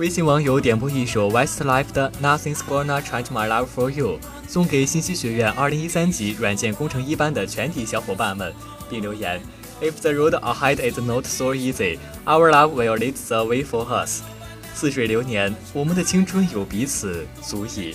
微信网友点播一首 Westlife 的 Nothing's Gonna Change My Love For You，送给信息学院二零一三级软件工程一班的全体小伙伴们，并留言：If the road ahead is not so easy, our love will lead the way for us。似水流年，我们的青春有彼此足矣。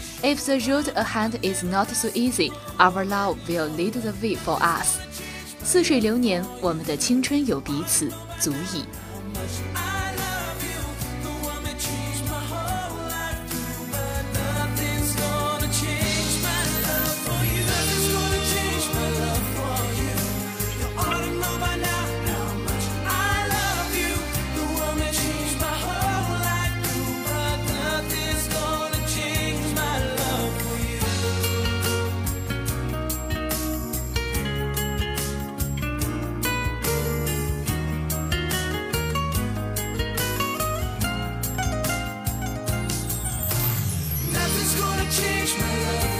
If the road ahead is not so easy, our love will lead the way for us。似水流年，我们的青春有彼此，足矣。change my life.